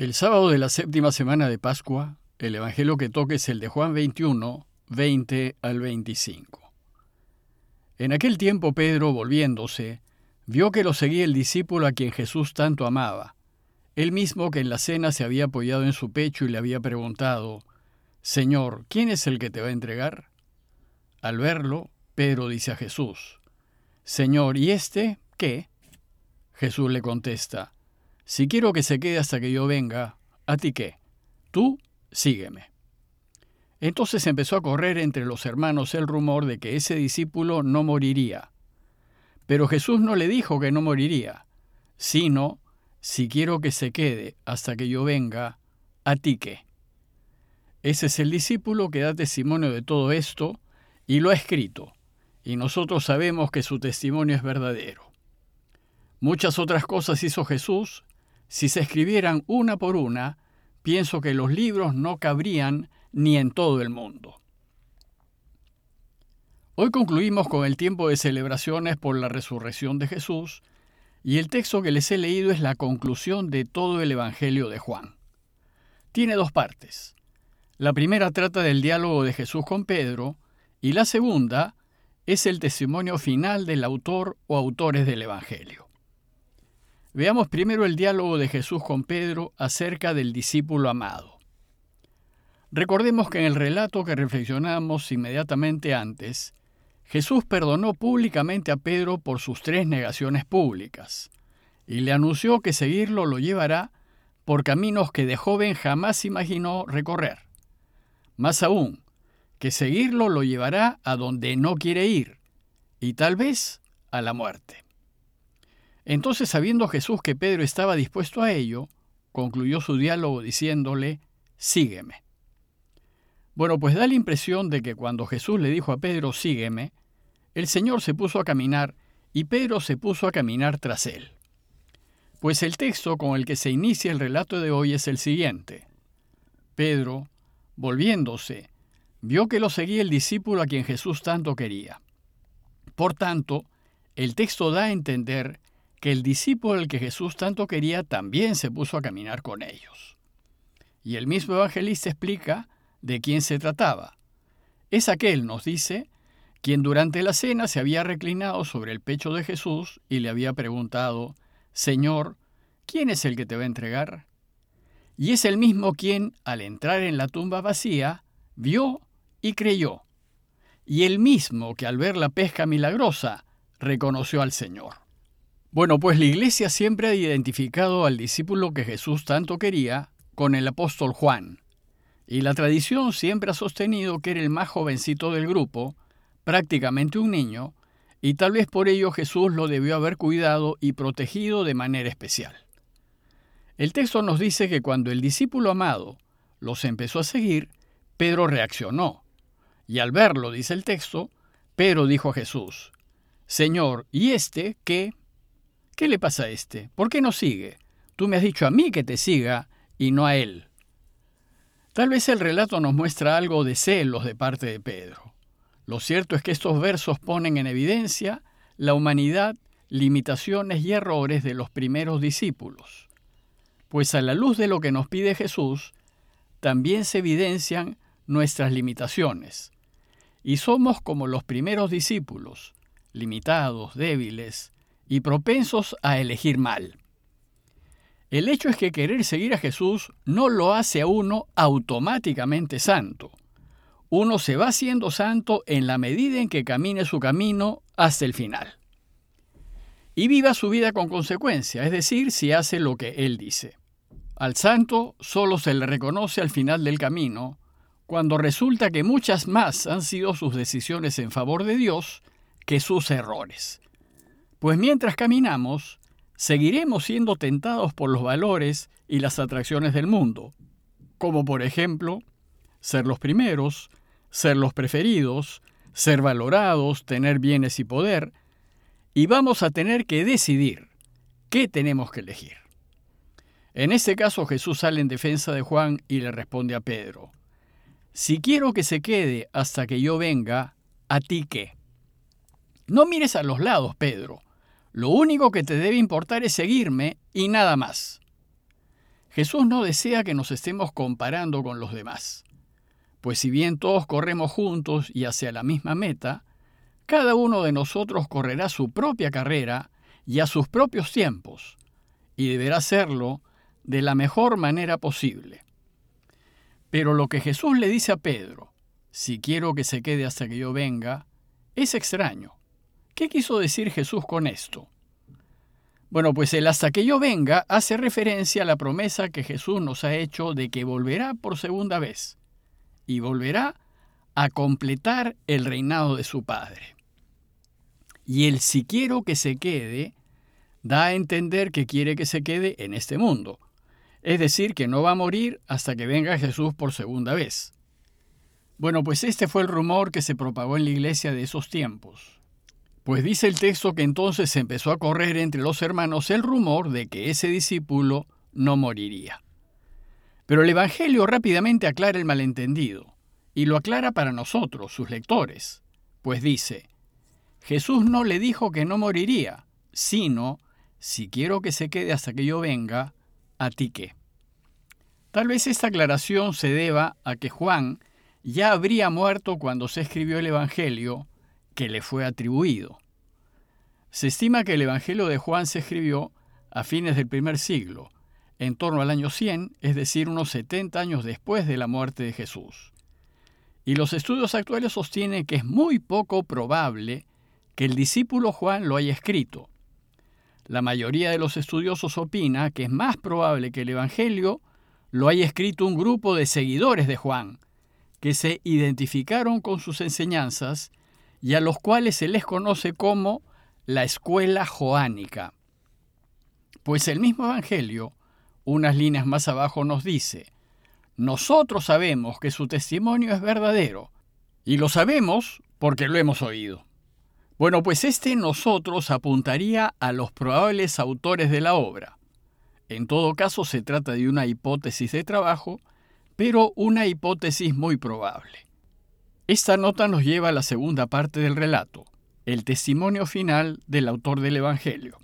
El sábado de la séptima semana de Pascua, el Evangelio que toque es el de Juan 21, 20 al 25. En aquel tiempo Pedro, volviéndose, vio que lo seguía el discípulo a quien Jesús tanto amaba, él mismo que en la cena se había apoyado en su pecho y le había preguntado, Señor, ¿quién es el que te va a entregar? Al verlo, Pedro dice a Jesús, Señor, ¿y este qué? Jesús le contesta, si quiero que se quede hasta que yo venga, ¿a ti qué? Tú sígueme. Entonces empezó a correr entre los hermanos el rumor de que ese discípulo no moriría. Pero Jesús no le dijo que no moriría, sino, si quiero que se quede hasta que yo venga, ¿a ti qué? Ese es el discípulo que da testimonio de todo esto y lo ha escrito, y nosotros sabemos que su testimonio es verdadero. Muchas otras cosas hizo Jesús si se escribieran una por una, pienso que los libros no cabrían ni en todo el mundo. Hoy concluimos con el tiempo de celebraciones por la resurrección de Jesús y el texto que les he leído es la conclusión de todo el Evangelio de Juan. Tiene dos partes. La primera trata del diálogo de Jesús con Pedro y la segunda es el testimonio final del autor o autores del Evangelio. Veamos primero el diálogo de Jesús con Pedro acerca del discípulo amado. Recordemos que en el relato que reflexionamos inmediatamente antes, Jesús perdonó públicamente a Pedro por sus tres negaciones públicas, y le anunció que seguirlo lo llevará por caminos que de joven jamás imaginó recorrer. Más aún, que seguirlo lo llevará a donde no quiere ir, y tal vez a la muerte. Entonces, sabiendo Jesús que Pedro estaba dispuesto a ello, concluyó su diálogo diciéndole, Sígueme. Bueno, pues da la impresión de que cuando Jesús le dijo a Pedro, Sígueme, el Señor se puso a caminar y Pedro se puso a caminar tras él. Pues el texto con el que se inicia el relato de hoy es el siguiente. Pedro, volviéndose, vio que lo seguía el discípulo a quien Jesús tanto quería. Por tanto, el texto da a entender que el discípulo al que Jesús tanto quería también se puso a caminar con ellos. Y el mismo evangelista explica de quién se trataba. Es aquel, nos dice, quien durante la cena se había reclinado sobre el pecho de Jesús y le había preguntado, Señor, ¿quién es el que te va a entregar? Y es el mismo quien, al entrar en la tumba vacía, vio y creyó. Y el mismo que al ver la pesca milagrosa, reconoció al Señor. Bueno, pues la Iglesia siempre ha identificado al discípulo que Jesús tanto quería con el apóstol Juan, y la tradición siempre ha sostenido que era el más jovencito del grupo, prácticamente un niño, y tal vez por ello Jesús lo debió haber cuidado y protegido de manera especial. El texto nos dice que cuando el discípulo amado los empezó a seguir, Pedro reaccionó, y al verlo, dice el texto, Pedro dijo a Jesús, Señor, ¿y este qué? ¿Qué le pasa a este? ¿Por qué no sigue? Tú me has dicho a mí que te siga y no a él. Tal vez el relato nos muestra algo de celos de parte de Pedro. Lo cierto es que estos versos ponen en evidencia la humanidad, limitaciones y errores de los primeros discípulos. Pues a la luz de lo que nos pide Jesús, también se evidencian nuestras limitaciones. Y somos como los primeros discípulos, limitados, débiles, y propensos a elegir mal. El hecho es que querer seguir a Jesús no lo hace a uno automáticamente santo. Uno se va siendo santo en la medida en que camine su camino hasta el final. Y viva su vida con consecuencia, es decir, si hace lo que Él dice. Al santo solo se le reconoce al final del camino, cuando resulta que muchas más han sido sus decisiones en favor de Dios que sus errores. Pues mientras caminamos, seguiremos siendo tentados por los valores y las atracciones del mundo, como por ejemplo, ser los primeros, ser los preferidos, ser valorados, tener bienes y poder, y vamos a tener que decidir qué tenemos que elegir. En este caso Jesús sale en defensa de Juan y le responde a Pedro, si quiero que se quede hasta que yo venga, ¿a ti qué? No mires a los lados, Pedro, lo único que te debe importar es seguirme y nada más. Jesús no desea que nos estemos comparando con los demás, pues si bien todos corremos juntos y hacia la misma meta, cada uno de nosotros correrá su propia carrera y a sus propios tiempos, y deberá hacerlo de la mejor manera posible. Pero lo que Jesús le dice a Pedro, si quiero que se quede hasta que yo venga, es extraño. ¿Qué quiso decir Jesús con esto? Bueno, pues el hasta que yo venga hace referencia a la promesa que Jesús nos ha hecho de que volverá por segunda vez y volverá a completar el reinado de su Padre. Y el si quiero que se quede da a entender que quiere que se quede en este mundo, es decir, que no va a morir hasta que venga Jesús por segunda vez. Bueno, pues este fue el rumor que se propagó en la iglesia de esos tiempos. Pues dice el texto que entonces empezó a correr entre los hermanos el rumor de que ese discípulo no moriría. Pero el Evangelio rápidamente aclara el malentendido, y lo aclara para nosotros, sus lectores, pues dice, Jesús no le dijo que no moriría, sino, si quiero que se quede hasta que yo venga, a ti qué. Tal vez esta aclaración se deba a que Juan ya habría muerto cuando se escribió el Evangelio que le fue atribuido. Se estima que el Evangelio de Juan se escribió a fines del primer siglo, en torno al año 100, es decir, unos 70 años después de la muerte de Jesús. Y los estudios actuales sostienen que es muy poco probable que el discípulo Juan lo haya escrito. La mayoría de los estudiosos opina que es más probable que el Evangelio lo haya escrito un grupo de seguidores de Juan, que se identificaron con sus enseñanzas y a los cuales se les conoce como la escuela joánica. Pues el mismo Evangelio, unas líneas más abajo, nos dice, nosotros sabemos que su testimonio es verdadero, y lo sabemos porque lo hemos oído. Bueno, pues este nosotros apuntaría a los probables autores de la obra. En todo caso se trata de una hipótesis de trabajo, pero una hipótesis muy probable. Esta nota nos lleva a la segunda parte del relato, el testimonio final del autor del Evangelio.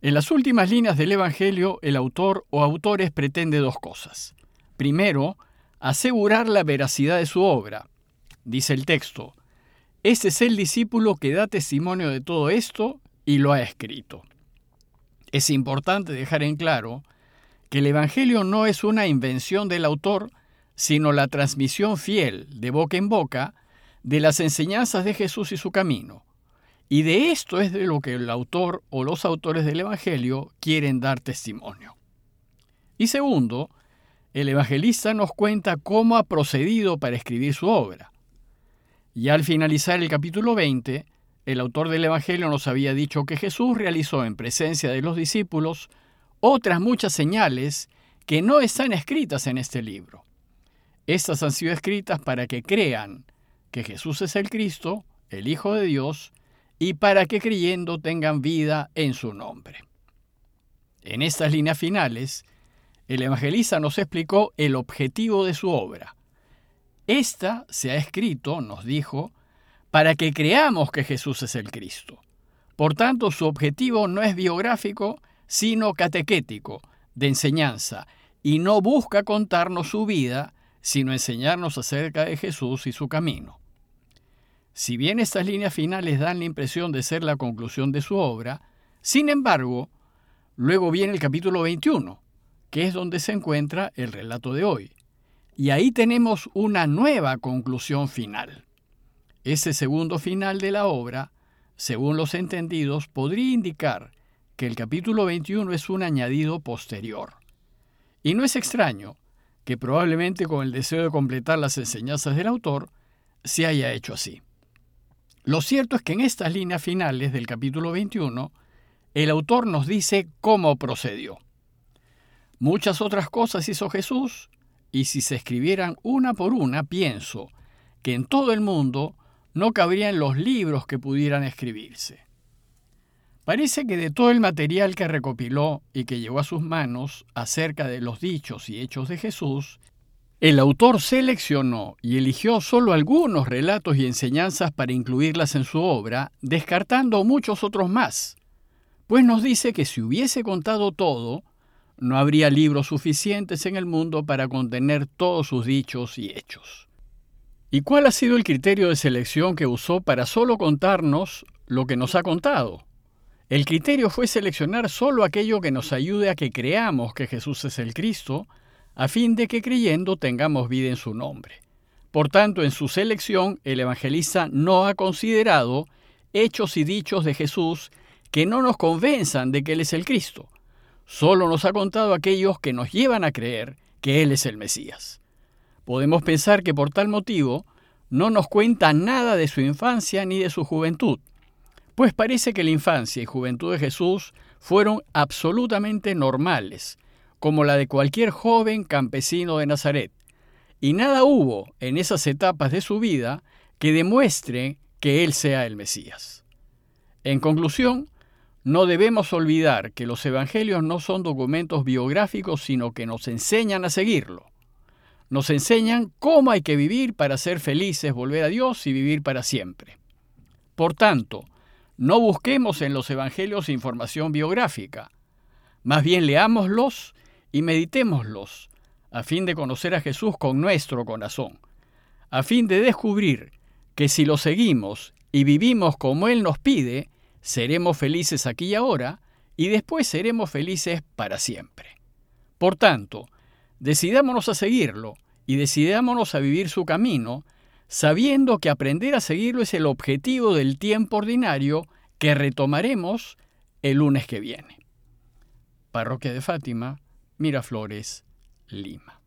En las últimas líneas del Evangelio, el autor o autores pretende dos cosas. Primero, asegurar la veracidad de su obra. Dice el texto, este es el discípulo que da testimonio de todo esto y lo ha escrito. Es importante dejar en claro que el Evangelio no es una invención del autor, sino la transmisión fiel, de boca en boca, de las enseñanzas de Jesús y su camino. Y de esto es de lo que el autor o los autores del Evangelio quieren dar testimonio. Y segundo, el evangelista nos cuenta cómo ha procedido para escribir su obra. Y al finalizar el capítulo 20, el autor del Evangelio nos había dicho que Jesús realizó en presencia de los discípulos otras muchas señales que no están escritas en este libro. Estas han sido escritas para que crean que Jesús es el Cristo, el Hijo de Dios, y para que creyendo tengan vida en su nombre. En estas líneas finales, el evangelista nos explicó el objetivo de su obra. Esta se ha escrito, nos dijo, para que creamos que Jesús es el Cristo. Por tanto, su objetivo no es biográfico, sino catequético, de enseñanza, y no busca contarnos su vida, sino enseñarnos acerca de Jesús y su camino. Si bien estas líneas finales dan la impresión de ser la conclusión de su obra, sin embargo, luego viene el capítulo 21, que es donde se encuentra el relato de hoy. Y ahí tenemos una nueva conclusión final. Ese segundo final de la obra, según los entendidos, podría indicar que el capítulo 21 es un añadido posterior. Y no es extraño, que probablemente con el deseo de completar las enseñanzas del autor se haya hecho así. Lo cierto es que en estas líneas finales del capítulo 21, el autor nos dice cómo procedió. Muchas otras cosas hizo Jesús, y si se escribieran una por una, pienso que en todo el mundo no cabrían los libros que pudieran escribirse. Parece que de todo el material que recopiló y que llegó a sus manos acerca de los dichos y hechos de Jesús, el autor seleccionó y eligió solo algunos relatos y enseñanzas para incluirlas en su obra, descartando muchos otros más, pues nos dice que si hubiese contado todo, no habría libros suficientes en el mundo para contener todos sus dichos y hechos. ¿Y cuál ha sido el criterio de selección que usó para solo contarnos lo que nos ha contado? El criterio fue seleccionar solo aquello que nos ayude a que creamos que Jesús es el Cristo, a fin de que creyendo tengamos vida en su nombre. Por tanto, en su selección, el evangelista no ha considerado hechos y dichos de Jesús que no nos convenzan de que Él es el Cristo. Solo nos ha contado aquellos que nos llevan a creer que Él es el Mesías. Podemos pensar que por tal motivo no nos cuenta nada de su infancia ni de su juventud, pues parece que la infancia y juventud de Jesús fueron absolutamente normales, como la de cualquier joven campesino de Nazaret, y nada hubo en esas etapas de su vida que demuestre que Él sea el Mesías. En conclusión, no debemos olvidar que los evangelios no son documentos biográficos, sino que nos enseñan a seguirlo. Nos enseñan cómo hay que vivir para ser felices, volver a Dios y vivir para siempre. Por tanto, no busquemos en los evangelios información biográfica. Más bien leámoslos y meditémoslos, a fin de conocer a Jesús con nuestro corazón, a fin de descubrir que si lo seguimos y vivimos como Él nos pide, seremos felices aquí y ahora, y después seremos felices para siempre. Por tanto, decidámonos a seguirlo y decidámonos a vivir su camino, sabiendo que aprender a seguirlo es el objetivo del tiempo ordinario que retomaremos el lunes que viene. Parroquia de Fátima, Miraflores, Lima.